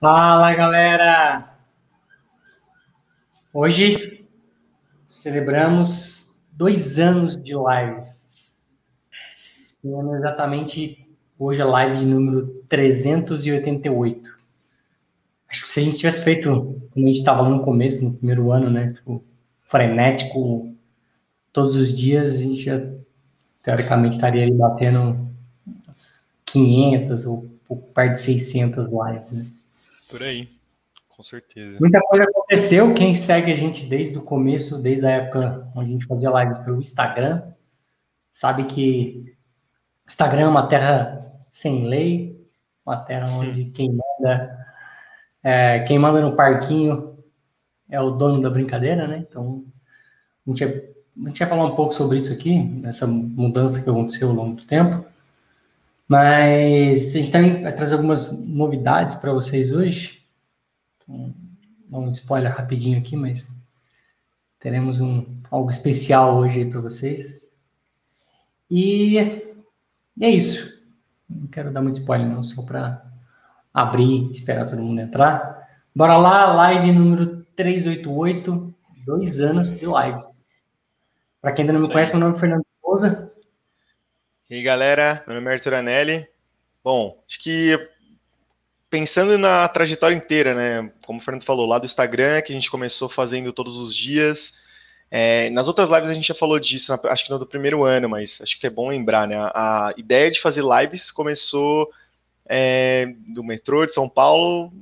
Fala galera! Hoje celebramos dois anos de lives. exatamente hoje a live de número 388. Acho que se a gente tivesse feito, como a gente estava no começo, no primeiro ano, né? Tipo, frenético todos os dias, a gente já teoricamente estaria ali batendo 500 ou, ou perto de 600 lives, né? Por aí, com certeza. Muita coisa aconteceu. Quem segue a gente desde o começo, desde a época onde a gente fazia lives pelo Instagram, sabe que Instagram é uma terra sem lei, uma terra onde quem manda, é, quem manda no parquinho é o dono da brincadeira, né? Então, a gente, a gente vai falar um pouco sobre isso aqui, nessa mudança que aconteceu ao longo do tempo. Mas a gente também vai trazer algumas novidades para vocês hoje. Então, dar um spoiler rapidinho aqui, mas teremos um, algo especial hoje para vocês. E, e, é isso. Não quero dar muito spoiler, não, só para abrir, esperar todo mundo entrar. Bora lá, live número 388, dois anos de lives. Para quem ainda não me conhece, meu nome é Fernando Souza, e aí, galera, meu nome é Arthur Anelli. Bom, acho que pensando na trajetória inteira, né? Como o Fernando falou, lá do Instagram, que a gente começou fazendo todos os dias. É, nas outras lives a gente já falou disso, acho que no do primeiro ano, mas acho que é bom lembrar, né? A, ideia de fazer lives começou é, do metrô de São Paulo,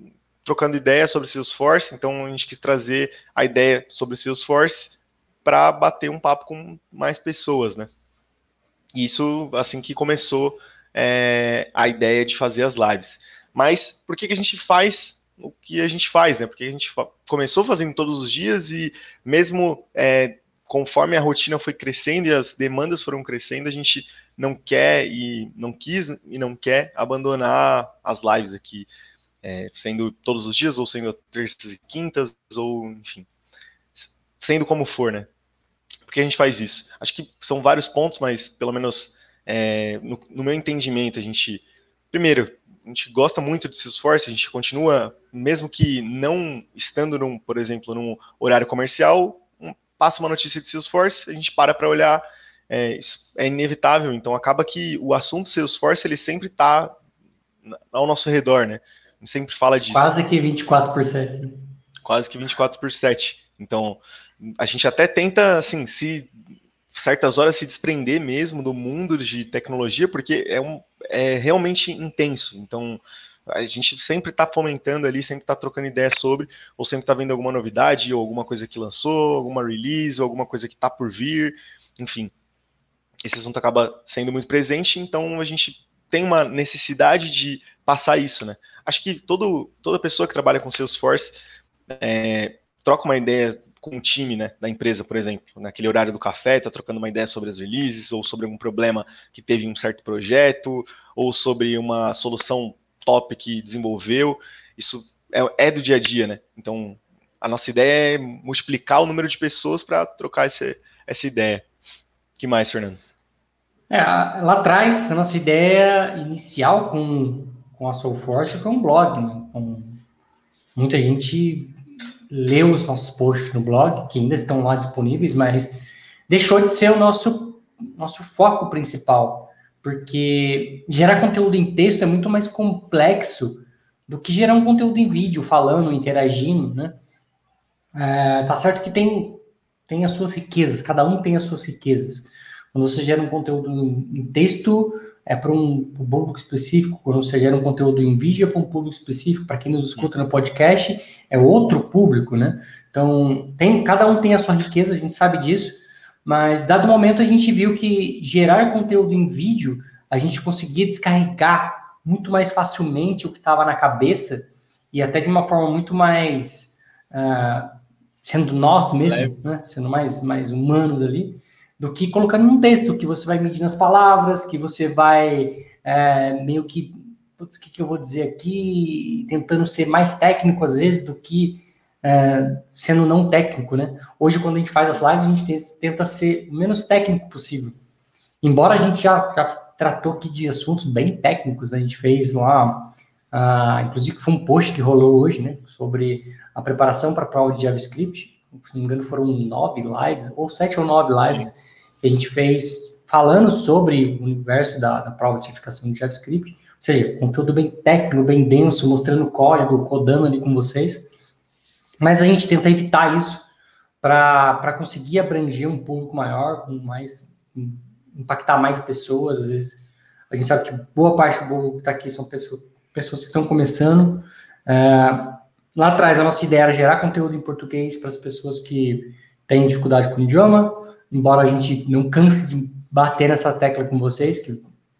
trocando ideias sobre Salesforce, então a gente quis trazer a ideia sobre Salesforce para bater um papo com mais pessoas, né? Isso, assim que começou é, a ideia de fazer as lives. Mas por que, que a gente faz o que a gente faz, né? Porque a gente começou fazendo todos os dias e mesmo é, conforme a rotina foi crescendo e as demandas foram crescendo, a gente não quer e não quis e não quer abandonar as lives aqui, é, sendo todos os dias ou sendo terças e quintas ou enfim, sendo como for, né? Por que a gente faz isso? Acho que são vários pontos, mas pelo menos é, no, no, meu entendimento, a gente. Primeiro, a gente gosta muito de Salesforce, a gente continua, mesmo que não estando, num, por exemplo, num horário comercial, um, passa uma notícia de Salesforce, a gente para para olhar, é, é, inevitável, então acaba que o assunto Salesforce ele sempre está ao nosso redor, né? A gente sempre fala disso. Quase que 24 por 7. Quase que 24 por 7. Então, a gente até tenta, assim, se certas horas se desprender mesmo do mundo de tecnologia, porque é, um, é realmente intenso. Então, a gente sempre está fomentando ali, sempre está trocando ideia sobre, ou sempre está vendo alguma novidade, ou alguma coisa que lançou, alguma release, ou alguma coisa que está por vir, enfim. Esse assunto acaba sendo muito presente, então a gente tem uma necessidade de passar isso, né? Acho que todo, toda pessoa que trabalha com Salesforce é, troca uma ideia com o time né, da empresa, por exemplo, naquele horário do café, está trocando uma ideia sobre as releases, ou sobre algum problema que teve em um certo projeto, ou sobre uma solução top que desenvolveu. Isso é, é do dia a dia, né? Então, a nossa ideia é multiplicar o número de pessoas para trocar essa, essa ideia. que mais, Fernando? É, lá atrás, a nossa ideia inicial com, com a Soulforce foi um blog, né? Com muita gente leu os nossos posts no blog, que ainda estão lá disponíveis, mas deixou de ser o nosso, nosso foco principal, porque gerar conteúdo em texto é muito mais complexo do que gerar um conteúdo em vídeo, falando, interagindo, né? É, tá certo que tem, tem as suas riquezas, cada um tem as suas riquezas. Quando você gera um conteúdo em texto, é para um, público específico, quando você gera um conteúdo em vídeo é para um público específico, para quem nos escuta no podcast, é outro público, né? Então, tem, cada um tem a sua riqueza, a gente sabe disso, mas dado momento a gente viu que gerar conteúdo em vídeo, a gente conseguia descarregar muito mais facilmente o que estava na cabeça e até de uma forma muito mais uh, sendo nós mesmos, né? sendo mais, mais humanos ali, do que colocando num texto que você vai medir nas palavras, que você vai é, meio que o que, que, eu vou dizer aqui, tentando ser mais técnico às vezes do que é, sendo não técnico, né? Hoje, quando a gente faz as lives, a gente tenta ser o menos técnico possível. Embora a gente já, já tratou aqui de assuntos bem técnicos, né? a gente fez lá Uh, inclusive, foi um post que rolou hoje, né, sobre a preparação para a prova de JavaScript. Se não me engano, foram nove lives, ou sete ou nove lives, Sim. Que a gente fez falando sobre o universo da, da prova de certificação de JavaScript. Ou seja, conteúdo bem técnico, bem denso, mostrando código, codando ali com vocês. Mas a gente tenta evitar isso para conseguir abranger um público maior, com mais impactar mais pessoas. Às vezes a gente sabe que boa parte do público que está aqui são pessoas pessoas que estão começando. É, lá atrás, a nossa ideia era gerar conteúdo em português para as pessoas que têm dificuldade com o idioma, embora a gente não canse de bater nessa tecla com vocês, que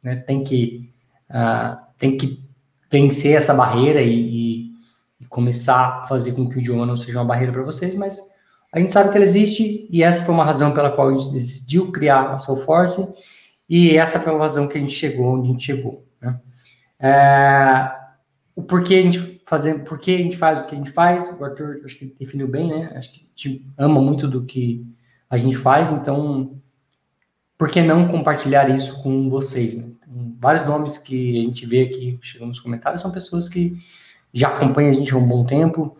né, tem, que, uh, tem que vencer essa barreira e, e, começar a fazer com que o idioma não seja uma barreira para vocês, mas a gente sabe que ela existe e essa foi uma razão pela qual a gente decidiu criar a Soulforce e essa foi a razão que a gente chegou onde a gente chegou. Né? É, o porquê a gente fazer, porquê a gente faz o que a gente faz, o Arthur acho que definiu bem, né? Acho que a gente ama muito do que a gente faz, então por que não compartilhar isso com vocês? Né? Vários nomes que a gente vê aqui chegando nos comentários são pessoas que já acompanham a gente há um bom tempo.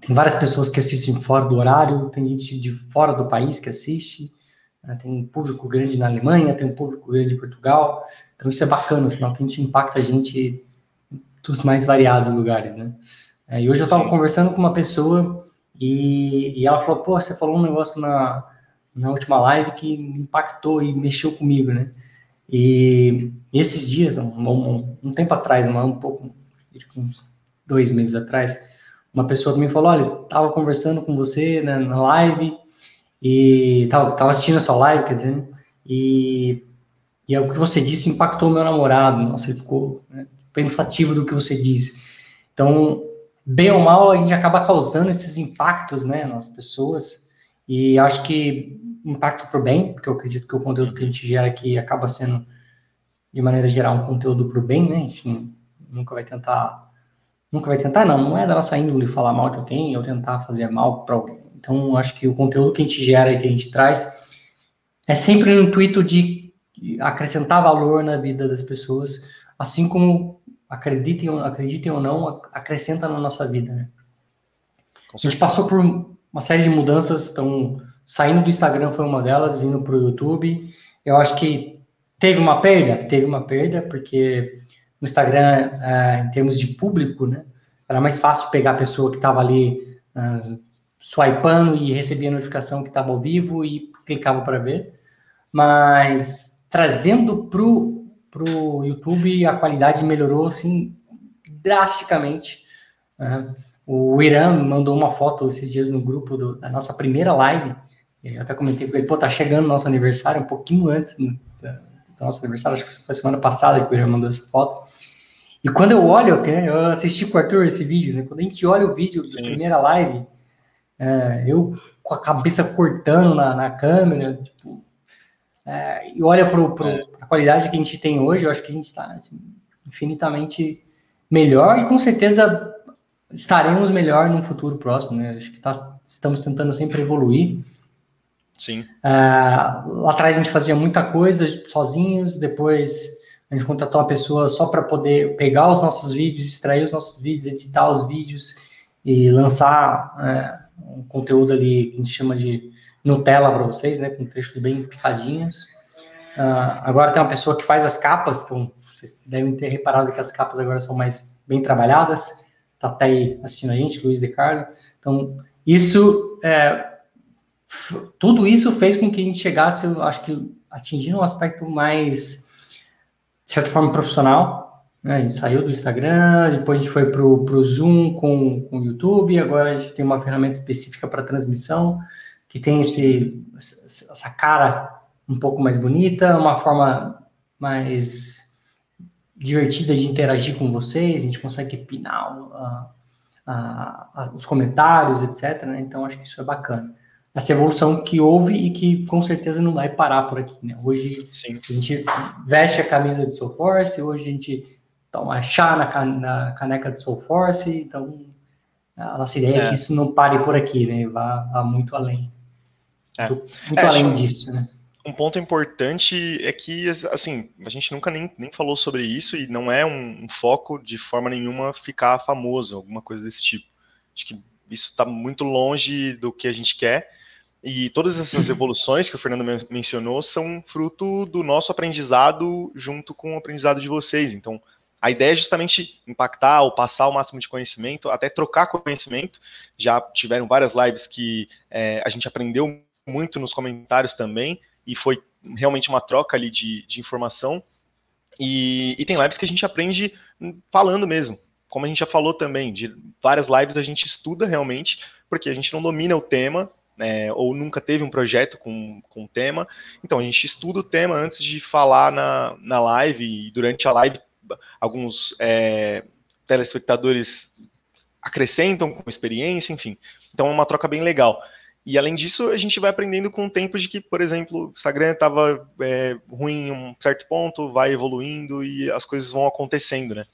Tem várias pessoas que assistem fora do horário, tem gente de fora do país que assiste. Né? Tem um público grande na Alemanha, tem um público grande em Portugal. Então isso é bacana, sinal que a gente impacta a gente dos mais variados lugares, né? É, e hoje eu estava conversando com uma pessoa e, e, ela falou, pô, você falou um negócio na, na última live que impactou e mexeu comigo, né? E esses dias, um, um, um tempo atrás, um pouco, uns dois meses atrás, uma pessoa me falou, olha, estava conversando com você né, na live e tava, tava assistindo a sua live, quer dizer, e, e é o que você disse impactou meu namorado. Nossa, ele ficou né, pensativo do que você disse. Então, bem ou mal, a gente acaba causando esses impactos, né, nas pessoas. E acho que impacto para o bem, porque eu acredito que o conteúdo que a gente gera aqui acaba sendo, de maneira geral, um conteúdo para o bem, né? A gente nunca vai tentar, nunca vai tentar, não, não é da nossa índole falar mal de alguém ou tentar fazer mal para alguém. Então, acho que o conteúdo que a gente gera e que a gente traz é sempre no intuito de acrescentar valor na vida das pessoas, assim como acreditem, acreditem ou não, acrescenta na nossa vida. Né? A gente passou por uma série de mudanças, então saindo do Instagram foi uma delas, vindo para o YouTube. Eu acho que teve uma perda, teve uma perda, porque no Instagram, é, em termos de público, né, era mais fácil pegar a pessoa que estava ali uh, swipando e recebia a notificação que estava ao vivo e clicava para ver. Mas trazendo para o YouTube, a qualidade melhorou assim drasticamente. Né? O Irã mandou uma foto esses dias no grupo do, da nossa primeira live. Eu até comentei com ele, pô, tá chegando nosso aniversário, um pouquinho antes do, do nosso aniversário, acho que foi semana passada que o Irã mandou essa foto. E quando eu olho, eu assisti com o Arthur esse vídeo, né? Quando a gente olha o vídeo Sim. da primeira live, é, eu com a cabeça cortando na, na câmera, tipo, é, e olha para é. a qualidade que a gente tem hoje, eu acho que a gente está assim, infinitamente melhor e com certeza estaremos melhor no futuro próximo, né? Acho que tá, estamos tentando sempre evoluir. Sim. É, lá atrás a gente fazia muita coisa sozinhos, depois a gente contratou uma pessoa só para poder pegar os nossos vídeos, extrair os nossos vídeos, editar os vídeos e lançar é, um conteúdo ali que a gente chama de Nutella para vocês, né, com trechos bem picadinhos. Uh, agora tem uma pessoa que faz as capas, então vocês devem ter reparado que as capas agora são mais bem trabalhadas. Tá até aí assistindo a gente, Luiz De Carlo. Então, isso, é, tudo isso fez com que a gente chegasse, eu acho que atingindo um aspecto mais, de certa forma, profissional, né? A gente saiu do Instagram, depois a gente foi para o Zoom com, com o YouTube, agora a gente tem uma ferramenta específica para transmissão, que tem esse, essa cara um pouco mais bonita, uma forma mais divertida de interagir com vocês, a gente consegue pinar uh, uh, os comentários, etc. Né? Então, acho que isso é bacana. Essa evolução que houve e que com certeza não vai parar por aqui. Né? Hoje Sim. a gente veste a camisa de Soulforce, hoje a gente tomar chá na, na caneca de Soul Force, então a nossa ideia é, é que isso não pare por aqui, né? Vá, vá muito além. É. Muito é, além disso, né? um ponto importante é que, assim, a gente nunca nem, nem falou sobre isso e não é um, um foco de forma nenhuma ficar famoso, alguma coisa desse tipo. Acho que isso está muito longe do que a gente quer. E todas essas evoluções que o Fernando mencionou são fruto do nosso aprendizado junto com o aprendizado de vocês. Então, a ideia é justamente impactar ou passar o máximo de conhecimento, até trocar conhecimento. Já tiveram várias lives que é, a gente aprendeu muito nos comentários também, e foi realmente uma troca ali de, de informação. E, e tem lives que a gente aprende falando mesmo, como a gente já falou também, de várias lives a gente estuda realmente, porque a gente não domina o tema, né, ou nunca teve um projeto com, com tema, então a gente estuda o tema antes de falar na, na live, e durante a live alguns é, telespectadores acrescentam com experiência, enfim. Então é uma troca bem legal. E além disso, a gente vai aprendendo com o tempo de que, por exemplo, o Instagram estava é, ruim em um certo ponto, vai evoluindo e as coisas vão acontecendo, né?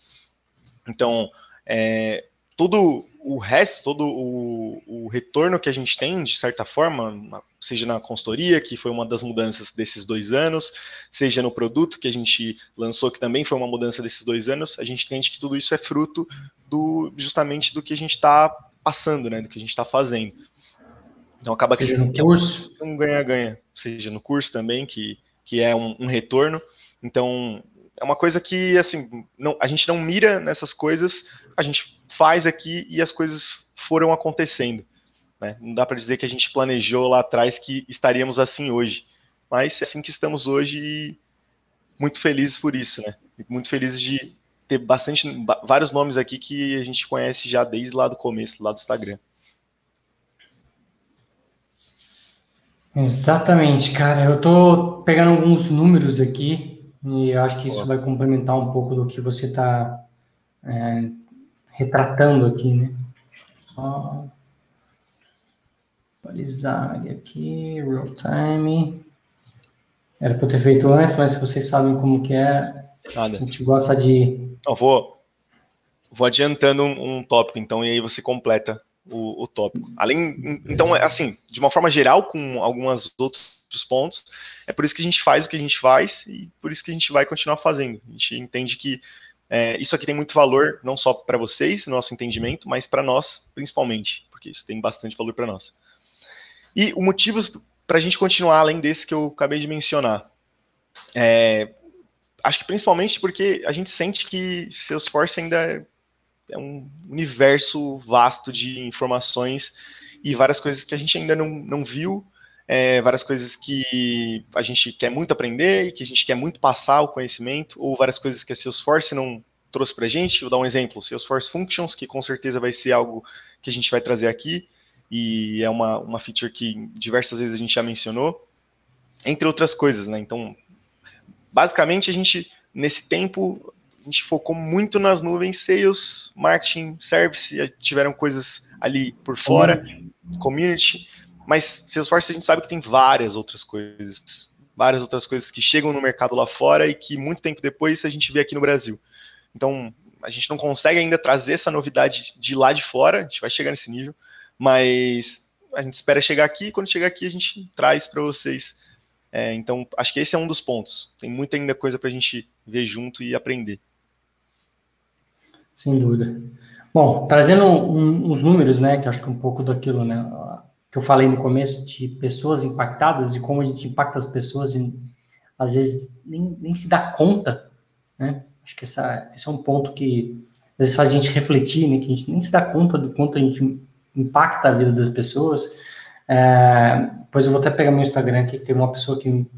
Então, é, todo o resto, todo o, o, retorno que a gente tem, de certa forma, seja na consultoria, que foi uma das mudanças desses dois anos, seja no produto que a gente lançou, que também foi uma mudança desses dois anos, a gente entende que tudo isso é fruto do justamente do que a gente está passando, né, do que a gente está fazendo. Então acaba seja que no curso. um ganha-ganha, seja no curso também, que, que é um, um retorno. Então, é uma coisa que, assim, não, a gente não mira nessas coisas, a gente faz aqui e as coisas foram acontecendo. Né? Não dá para dizer que a gente planejou lá atrás que estaríamos assim hoje. Mas é assim que estamos hoje e muito felizes por isso, né? Muito felizes de ter bastante, vários nomes aqui que a gente conhece já desde lá do começo, lá do Instagram. Exatamente, cara. Eu tô pegando alguns números aqui e eu acho que isso vai complementar um pouco do que você está é, retratando aqui, né? Só atualizar aqui, real time. Era para eu ter feito antes, mas se vocês sabem como que é, Nada. a gente gosta de... Eu vou, vou adiantando um, um tópico, então, e aí você completa o, o tópico. Além, então, é assim, de uma forma geral, com alguns outros pontos, é por isso que a gente faz o que a gente faz e por isso que a gente vai continuar fazendo. A gente entende que é, isso aqui tem muito valor, não só para vocês, nosso entendimento, mas para nós, principalmente, porque isso tem bastante valor para nós. E o motivo para a gente continuar, além desse que eu acabei de mencionar, é, acho que principalmente porque a gente sente que Salesforce ainda é um universo vasto de informações e várias coisas que a gente ainda não, não viu, é, várias coisas que a gente quer muito aprender e que a gente quer muito passar o conhecimento, ou várias coisas que a Salesforce não trouxe para a gente. Vou dar um exemplo: Salesforce Functions, que com certeza vai ser algo que a gente vai trazer aqui, e é uma, uma feature que diversas vezes a gente já mencionou, entre outras coisas, né? Então, basicamente, a gente, nesse tempo, a gente focou muito nas nuvens, sales, marketing, service, tiveram coisas ali por fora, community, community mas Salesforce a gente sabe que tem várias outras coisas, várias outras coisas que chegam no mercado lá fora e que muito tempo depois a gente vê aqui no Brasil. Então, a gente não consegue ainda trazer essa novidade de lá de fora, a gente vai chegar nesse nível, mas a gente espera chegar aqui e quando chegar aqui a gente traz para vocês. É, então, acho que esse é um dos pontos. Tem muita ainda coisa para a gente ver junto e aprender. Sem dúvida. Bom, trazendo um, uns números, né, que acho que é um pouco daquilo, né, que eu falei no começo de pessoas impactadas e como a gente impacta as pessoas e às vezes nem, nem se dá conta, né? Acho que essa, esse é um ponto que às vezes faz a gente refletir, né, que a gente nem se dá conta do quanto a gente impacta a vida das pessoas. É, pois eu vou até pegar meu Instagram aqui, que tem uma pessoa que me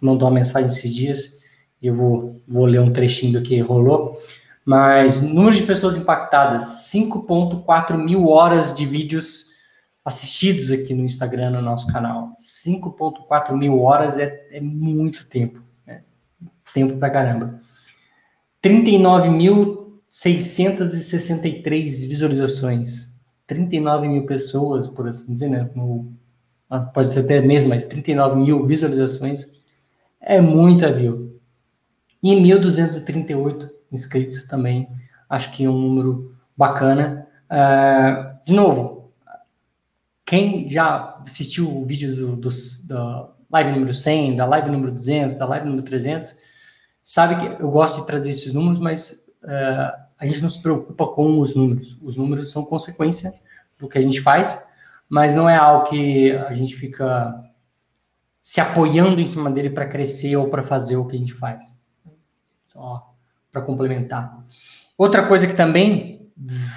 mandou uma mensagem esses dias, e eu vou, vou ler um trechinho do que rolou. Mas número de pessoas impactadas, 5.4 mil horas de vídeos assistidos aqui no Instagram, no nosso canal. 5.4 mil horas é, é muito tempo. Né? Tempo pra caramba. 39.663 visualizações. 39 mil pessoas, por assim dizer, né? No, ah, pode ser até mesmo, mas 39 mil visualizações é muita view. E 1.238 inscritos também. Acho que é um número bacana. Uh, de novo, quem já assistiu o do, do, do live número 100, da live número 200, da live número 300, sabe que eu gosto de trazer esses números, mas uh, a gente não se preocupa com os números. Os números são consequência do que a gente faz, mas não é algo que a gente fica se apoiando em cima dele para crescer ou para fazer o que a gente faz. Só para complementar. Outra coisa que também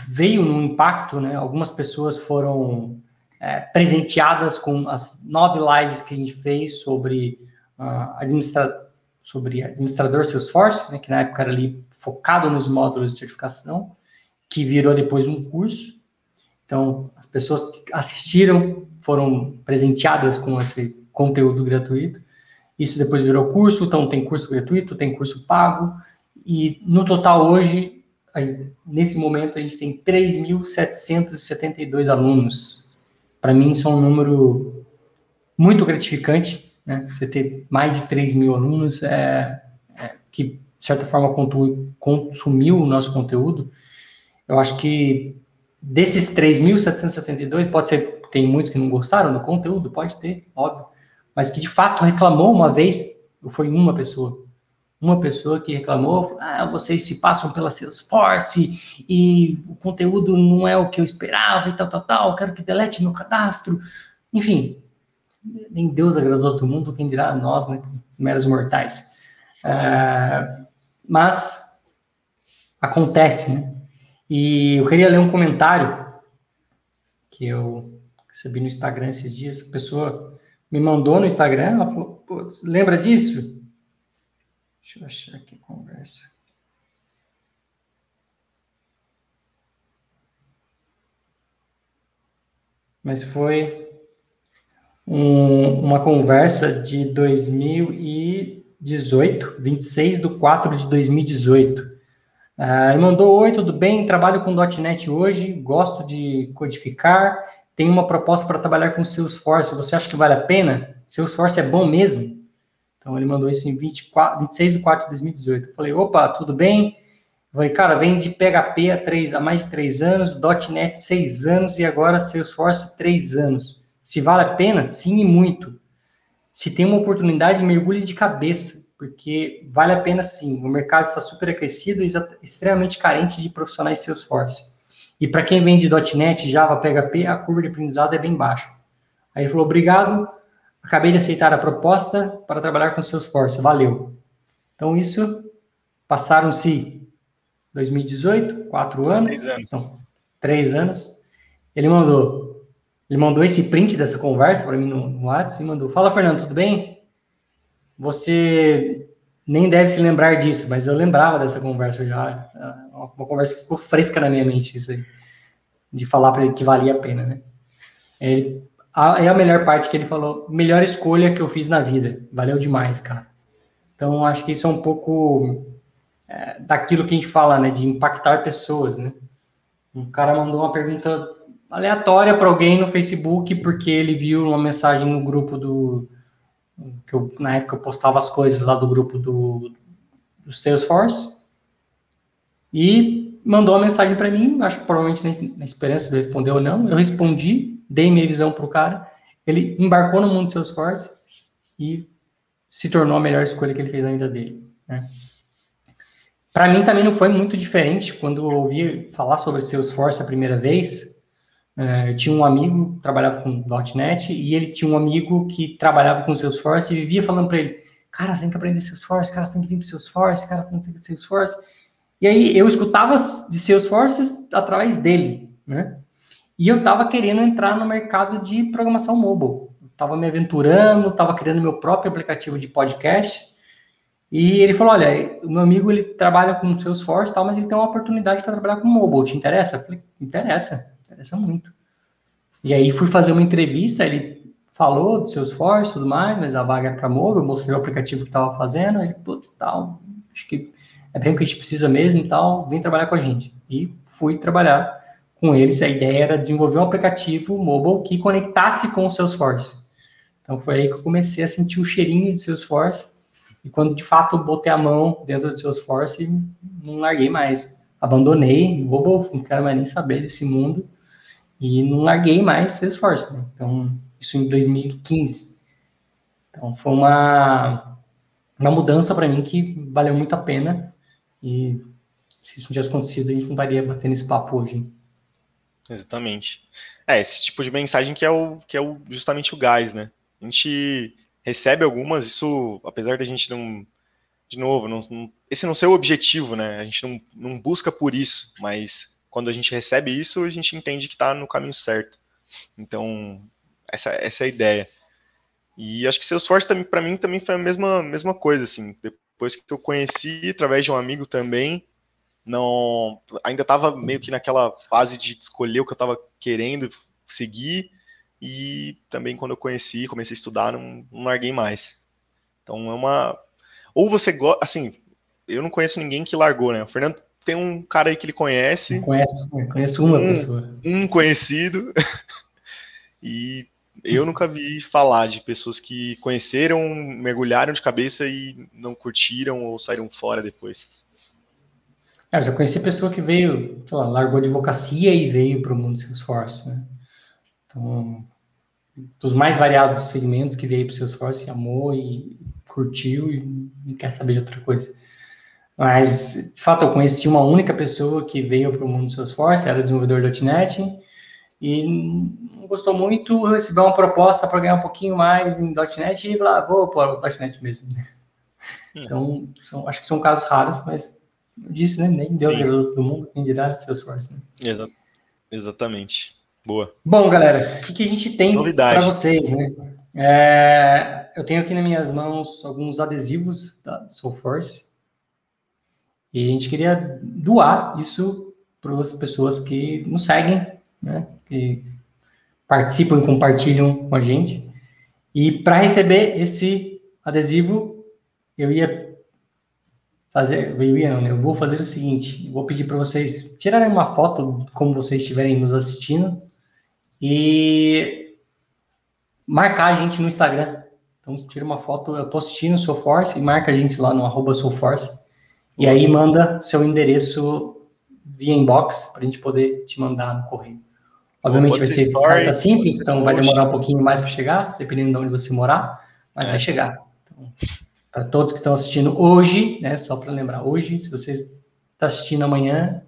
veio no impacto, né? Algumas pessoas foram é, presenteadas com as nove lives que a gente fez sobre uh, administra sobre administrador Salesforce, né, que na época era ali focado nos módulos de certificação, que virou depois um curso. Então, as pessoas que assistiram foram presenteadas com esse conteúdo gratuito. Isso depois virou curso, então tem curso gratuito, tem curso pago, e no total hoje, nesse momento, a gente tem 3.772 alunos. Para mim, isso é um número muito gratificante, né? Você ter mais de 3 mil alunos é, é, que, de certa forma, consumiu o nosso conteúdo. Eu acho que desses 3.772, pode ser, tem muitos que não gostaram do conteúdo, pode ter, óbvio, mas que de fato reclamou uma vez, foi uma pessoa uma pessoa que reclamou, ah, vocês se passam pela Salesforce e o conteúdo não é o que eu esperava e tal, tal, tal, quero que delete meu cadastro. Enfim, nem Deus agradou todo mundo, quem dirá nós, né, meros mortais. Uh, mas acontece, né? E eu queria ler um comentário que eu recebi no Instagram esses dias. A pessoa me mandou no Instagram, ela falou, lembra disso? Deixa eu achar aqui a conversa. Mas foi um, uma conversa de 2018, 26 de 4 de 2018. Ah, ele mandou: Oi, tudo bem? Trabalho com .NET hoje, gosto de codificar, tenho uma proposta para trabalhar com Salesforce. Você acha que vale a pena? Salesforce é bom mesmo? Então ele mandou isso em 24, 26 de 4 de 2018. Eu falei, opa, tudo bem? Eu falei, cara, vem de PHP há, três, há mais de 3 anos, .NET 6 anos e agora Salesforce 3 anos. Se vale a pena? Sim e muito. Se tem uma oportunidade, mergulhe de cabeça, porque vale a pena sim. O mercado está super aquecido e extremamente carente de profissionais Salesforce. E para quem vem de .NET, Java, PHP, a curva de aprendizado é bem baixa. Aí ele falou, obrigado, Acabei de aceitar a proposta para trabalhar com Salesforce. Valeu. Então, isso passaram-se 2018, quatro anos. Três anos. Então, três anos. Ele mandou, ele mandou esse print dessa conversa para mim no, no WhatsApp e mandou: Fala, Fernando, tudo bem? Você nem deve se lembrar disso, mas eu lembrava dessa conversa já. Uma conversa que ficou fresca na minha mente, isso aí, de falar para ele que valia a pena, né? Ele é a melhor parte que ele falou, melhor escolha que eu fiz na vida. Valeu demais, cara. Então, acho que isso é um pouco é, daquilo que a gente fala, né, de impactar pessoas, né? Um cara mandou uma pergunta aleatória para alguém no Facebook porque ele viu uma mensagem no grupo do que eu, na época eu postava as coisas lá do grupo do, do Salesforce e mandou uma mensagem para mim, acho que provavelmente na, esperança de responder ou não, eu respondi dei minha visão para o cara, ele embarcou no mundo de Salesforce e se tornou a melhor escolha que ele fez na vida dele. Né? Para mim também não foi muito diferente quando eu ouvi falar sobre Salesforce a primeira vez. Uh, eu tinha um amigo que trabalhava com .NET e ele tinha um amigo que trabalhava com Salesforce e vivia falando para ele, cara, você tem que aprender Salesforce, cara, você tem que vir para Salesforce, cara, você tem que vir Salesforce. E aí eu escutava de Salesforce através dele, né? E eu estava querendo entrar no mercado de programação mobile. Estava me aventurando, estava criando meu próprio aplicativo de podcast. E ele falou: Olha, o meu amigo ele trabalha com Salesforce, tal, mas ele tem uma oportunidade para trabalhar com mobile. Te interessa? Eu falei: Interessa, interessa muito. E aí fui fazer uma entrevista. Ele falou do Salesforce e tudo mais, mas a vaga era para mobile. Eu mostrei o aplicativo que estava fazendo. Ele, putz, tal, acho que é bem o que a gente precisa mesmo e tal. Vem trabalhar com a gente. E fui trabalhar com eles, a ideia era desenvolver um aplicativo mobile que conectasse com o Salesforce. Então foi aí que eu comecei a sentir o cheirinho de Salesforce e quando de fato botei a mão dentro do Salesforce, não larguei mais. Abandonei, mobile, não quero mais nem saber desse mundo e não larguei mais Salesforce. Né? Então, isso em 2015. Então foi uma, uma mudança para mim que valeu muito a pena e se isso não tivesse acontecido, a gente não estaria batendo esse papo hoje. Exatamente. É, esse tipo de mensagem que é, o, que é o, justamente o gás, né? A gente recebe algumas, isso, apesar da gente não. De novo, não, não, esse não ser o objetivo, né? A gente não, não busca por isso, mas quando a gente recebe isso, a gente entende que está no caminho certo. Então, essa, essa é a ideia. E acho que Salesforce para mim também foi a mesma, mesma coisa, assim. Depois que eu conheci, através de um amigo também, não ainda estava meio que naquela fase de escolher o que eu estava querendo seguir e também quando eu conheci, comecei a estudar, não, não larguei mais. Então é uma ou você gosta, assim, eu não conheço ninguém que largou, né? O Fernando tem um cara aí que ele conhece. Conheço, conheço uma um, pessoa. Um conhecido. e eu nunca vi falar de pessoas que conheceram, mergulharam de cabeça e não curtiram ou saíram fora depois. Eu já conheci pessoa que veio, lá, largou advocacia e veio para o mundo Salesforce, né? Então, dos mais variados segmentos que veio para o Salesforce, amou e curtiu e não quer saber de outra coisa. Mas, de fato, eu conheci uma única pessoa que veio para o mundo Salesforce, era desenvolvedor .NET, e não gostou muito, recebeu uma proposta para ganhar um pouquinho mais em .NET e falou, ah, vou para o .NET mesmo. Hum. Então, são, acho que são casos raros, mas disse, né? Nem Deus do, do mundo, quem dirá Salesforce. Né? Exa exatamente. Boa. Bom, galera, o que, que a gente tem para vocês, né? É, eu tenho aqui nas minhas mãos alguns adesivos da Salesforce e a gente queria doar isso para as pessoas que nos seguem, né? Que participam e compartilham com a gente. E para receber esse adesivo, eu ia fazer, né? Eu vou fazer o seguinte, vou pedir para vocês tirarem uma foto como vocês estiverem nos assistindo e marcar a gente no Instagram. Então, tira uma foto, eu tô assistindo o Soulforce e marca a gente lá no arroba Soulforce. E aí manda seu endereço via inbox para a gente poder te mandar no correio. Obviamente vai ser carta simples, então vai demorar um pouquinho mais para chegar, dependendo de onde você morar, mas é. vai chegar. Então, para todos que estão assistindo hoje, né? Só para lembrar, hoje, se você está assistindo amanhã,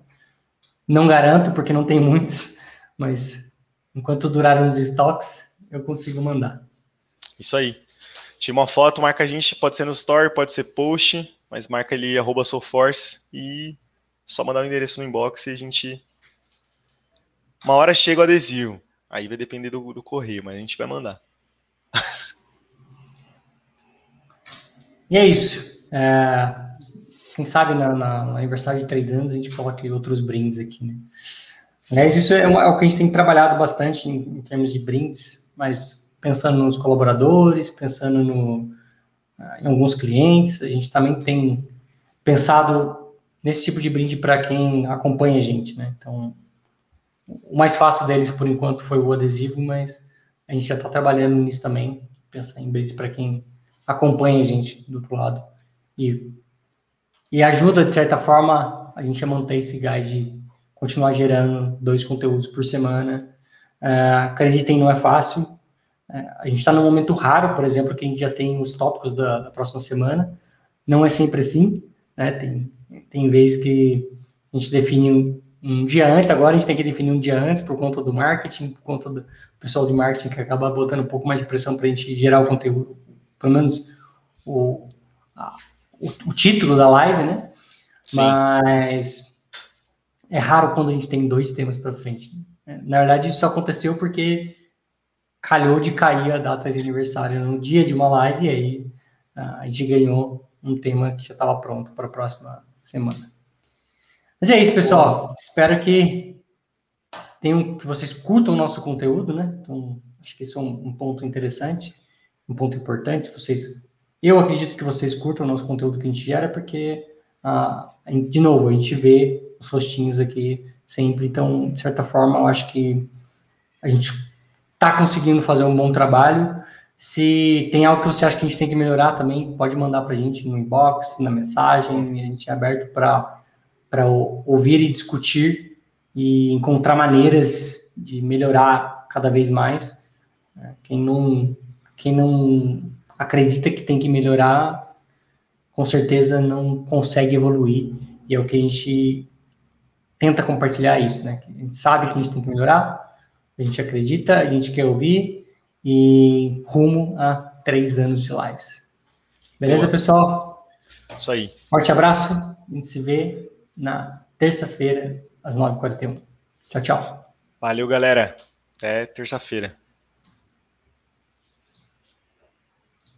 não garanto, porque não tem muitos, mas enquanto durarem os estoques, eu consigo mandar. Isso aí. Tira uma foto, marca a gente, pode ser no story, pode ser post, mas marca ali arroba Soulforce e só mandar o endereço no inbox e a gente. Uma hora chega o adesivo. Aí vai depender do, do correio, mas a gente vai mandar. E é isso. É, quem sabe na, na, no aniversário de três anos a gente coloca outros brindes aqui, né? Aliás, isso é, uma, é, o que a gente tem trabalhado bastante em, em, termos de brindes, mas pensando nos colaboradores, pensando no, em alguns clientes, a gente também tem pensado nesse tipo de brinde para quem acompanha a gente, né? Então, o mais fácil deles, por enquanto, foi o adesivo, mas a gente já está trabalhando nisso também, pensar em brindes para quem acompanha a gente do outro lado. E, e ajuda, de certa forma, a gente a manter esse gás de continuar gerando dois conteúdos por semana. Uh, acreditem, não é fácil. Uh, a gente está num momento raro, por exemplo, que a gente já tem os tópicos da, da próxima semana. Não é sempre assim, né? Tem, tem vez que a gente define um, um, dia antes, agora a gente tem que definir um dia antes por conta do marketing, por conta do pessoal de marketing que acaba botando um pouco mais de pressão para a gente gerar o conteúdo, pelo menos o, a, o, o, título da live, né? Sim. Mas é raro quando a gente tem dois temas para frente. Na verdade, isso aconteceu porque calhou de cair a data de aniversário no dia de uma live e aí a gente ganhou um tema que já estava pronto para a próxima semana. Mas é isso, pessoal. Espero que tenham, que vocês curtam o nosso conteúdo, né? Então, acho que isso é um, um ponto interessante um ponto importante. Vocês, eu acredito que vocês curtam o nosso conteúdo que a gente gera, porque, ah, de novo, a gente vê os rostinhos aqui sempre. Então, de certa forma, eu acho que a gente está conseguindo fazer um bom trabalho. Se tem algo que você acha que a gente tem que melhorar também, pode mandar para a gente no inbox, na mensagem. A gente é aberto para ouvir e discutir e encontrar maneiras de melhorar cada vez mais. Quem não quem não acredita que tem que melhorar, com certeza não consegue evoluir. E é o que a gente tenta compartilhar isso, né? A gente sabe que a gente tem que melhorar, a gente acredita, a gente quer ouvir e rumo a três anos de lives. Beleza, Boa. pessoal? Isso aí. Forte abraço. A gente se vê na terça-feira, às 9h41. Tchau, tchau. Valeu, galera. Até terça-feira.